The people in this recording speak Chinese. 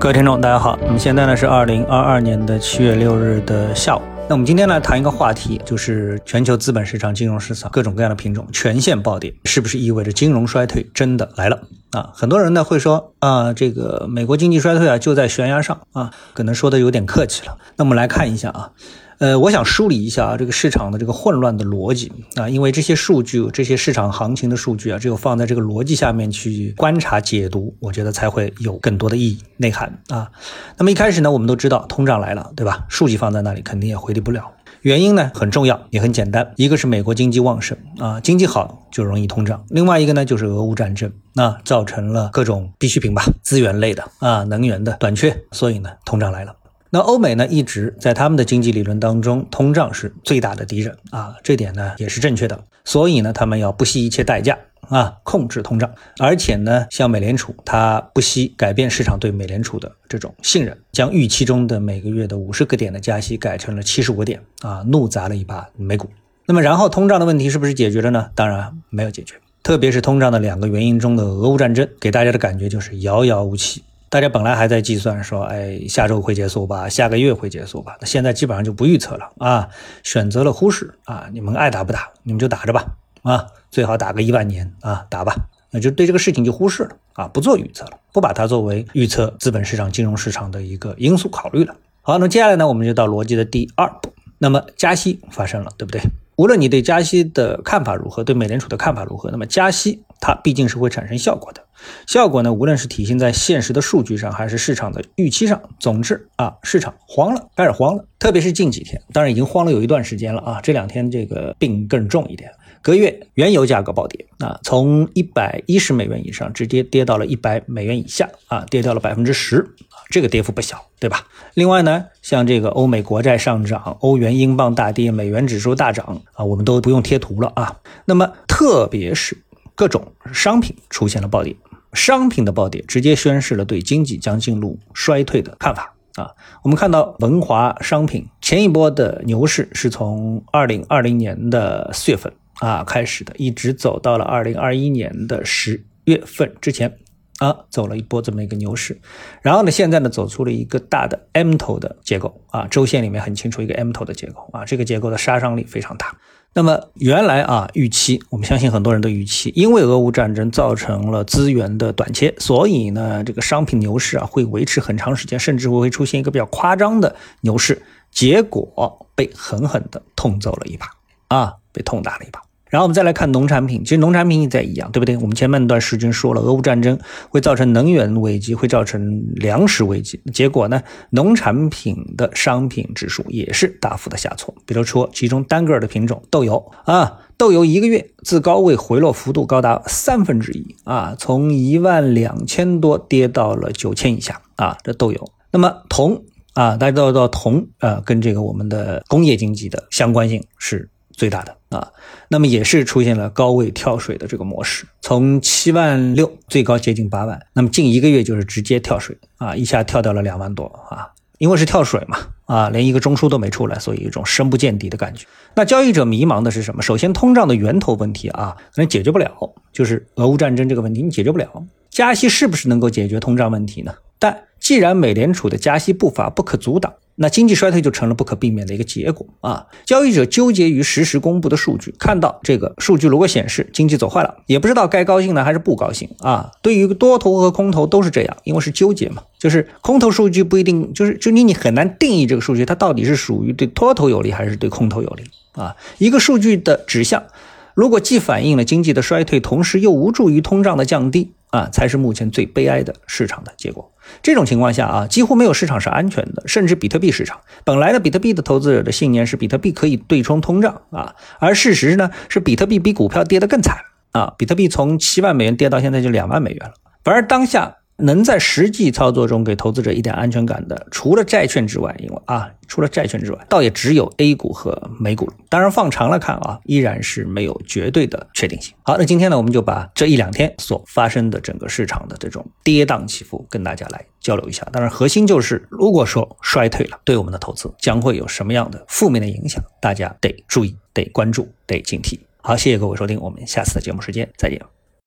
各位听众，大家好。我们现在呢是二零二二年的七月六日的下午。那我们今天来谈一个话题，就是全球资本市场、金融市场各种各样的品种全线暴跌，是不是意味着金融衰退真的来了啊？很多人呢会说啊，这个美国经济衰退啊就在悬崖上啊，可能说的有点客气了。那我们来看一下啊。呃，我想梳理一下啊，这个市场的这个混乱的逻辑啊，因为这些数据、这些市场行情的数据啊，只有放在这个逻辑下面去观察解读，我觉得才会有更多的意义内涵啊。那么一开始呢，我们都知道通胀来了，对吧？数据放在那里肯定也回避不了。原因呢很重要，也很简单，一个是美国经济旺盛啊，经济好就容易通胀；另外一个呢就是俄乌战争，那造成了各种必需品吧，资源类的啊，能源的短缺，所以呢通胀来了。那欧美呢，一直在他们的经济理论当中，通胀是最大的敌人啊，这点呢也是正确的。所以呢，他们要不惜一切代价啊控制通胀，而且呢，像美联储，它不惜改变市场对美联储的这种信任，将预期中的每个月的五十个点的加息改成了七十五点啊，怒砸了一把美股。那么，然后通胀的问题是不是解决了呢？当然没有解决，特别是通胀的两个原因中的俄乌战争，给大家的感觉就是遥遥无期。大家本来还在计算说，哎，下周会结束吧，下个月会结束吧，那现在基本上就不预测了啊，选择了忽视啊，你们爱打不打，你们就打着吧啊，最好打个一万年啊，打吧，那就对这个事情就忽视了啊，不做预测了，不把它作为预测资本市场、金融市场的一个因素考虑了。好，那接下来呢，我们就到逻辑的第二步，那么加息发生了，对不对？无论你对加息的看法如何，对美联储的看法如何，那么加息它毕竟是会产生效果的。效果呢，无论是体现在现实的数据上，还是市场的预期上，总之啊，市场慌了，开始慌了。特别是近几天，当然已经慌了有一段时间了啊。这两天这个病更重一点。隔月原油价格暴跌啊，从一百一十美元以上直接跌到了一百美元以下啊，跌掉了百分之十啊，这个跌幅不小，对吧？另外呢，像这个欧美国债上涨，欧元、英镑大跌，美元指数大涨啊，我们都不用贴图了啊。那么特别是各种商品出现了暴跌，商品的暴跌直接宣示了对经济将进入衰退的看法啊。我们看到文华商品前一波的牛市是从二零二零年的四月份。啊，开始的，一直走到了二零二一年的十月份之前，啊，走了一波这么一个牛市，然后呢，现在呢，走出了一个大的 M 头的结构，啊，周线里面很清楚一个 M 头的结构，啊，这个结构的杀伤力非常大。那么原来啊，预期，我们相信很多人都预期，因为俄乌战争造成了资源的短缺，所以呢，这个商品牛市啊会维持很长时间，甚至会出现一个比较夸张的牛市，结果被狠狠的痛揍了一把，啊，被痛打了一把。然后我们再来看农产品，其实农产品也在一样，对不对？我们前半段时间说了，俄乌战争会造成能源危机，会造成粮食危机，结果呢，农产品的商品指数也是大幅的下挫。比如说，其中单个的品种豆油啊，豆油一个月自高位回落幅度高达三分之一啊，从一万两千多跌到了九千以下啊，这豆油。那么铜啊，大家都知道铜啊，跟这个我们的工业经济的相关性是。最大的啊，那么也是出现了高位跳水的这个模式，从七万六最高接近八万，那么近一个月就是直接跳水啊，一下跳到了两万多啊，因为是跳水嘛啊，连一个中枢都没出来，所以一种深不见底的感觉。那交易者迷茫的是什么？首先，通胀的源头问题啊，可能解决不了，就是俄乌战争这个问题你解决不了，加息是不是能够解决通胀问题呢？但既然美联储的加息步伐不可阻挡。那经济衰退就成了不可避免的一个结果啊！交易者纠结于实时公布的数据，看到这个数据如果显示经济走坏了，也不知道该高兴呢还是不高兴啊！对于多头和空头都是这样，因为是纠结嘛，就是空头数据不一定，就是就你你很难定义这个数据它到底是属于对多头有利还是对空头有利啊！一个数据的指向，如果既反映了经济的衰退，同时又无助于通胀的降低。啊，才是目前最悲哀的市场的结果。这种情况下啊，几乎没有市场是安全的，甚至比特币市场本来的比特币的投资者的信念是比特币可以对冲通胀啊，而事实呢是比特币比股票跌得更惨啊，比特币从七万美元跌到现在就两万美元了，反而当下。能在实际操作中给投资者一点安全感的，除了债券之外，因为啊，除了债券之外，倒也只有 A 股和美股。当然，放长了看啊，依然是没有绝对的确定性。好，那今天呢，我们就把这一两天所发生的整个市场的这种跌宕起伏跟大家来交流一下。当然，核心就是，如果说衰退了，对我们的投资将会有什么样的负面的影响，大家得注意、得关注、得警惕。好，谢谢各位收听，我们下次的节目时间再见。